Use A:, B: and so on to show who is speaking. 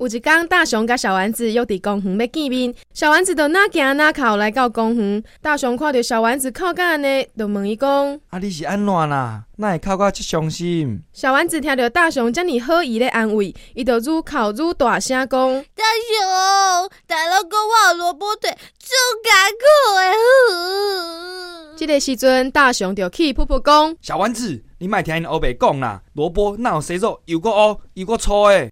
A: 有一天，大雄甲小丸子约伫公园要见面，小丸子就那行那靠来到公园。大雄看到小丸子靠近呢，就问伊讲：“
B: 啊，你是安怎啦？那会靠我这伤心？”
A: 小丸子听到大雄这么好意的安慰，伊就愈哭愈大声讲：“
C: 大雄，大老公，我有萝卜腿，就艰苦的。”
A: 这个时阵，大雄就气噗噗讲：“
B: 小丸子，你莫听因欧白讲啦，萝卜那有谁肉，又个哦，又个粗的。”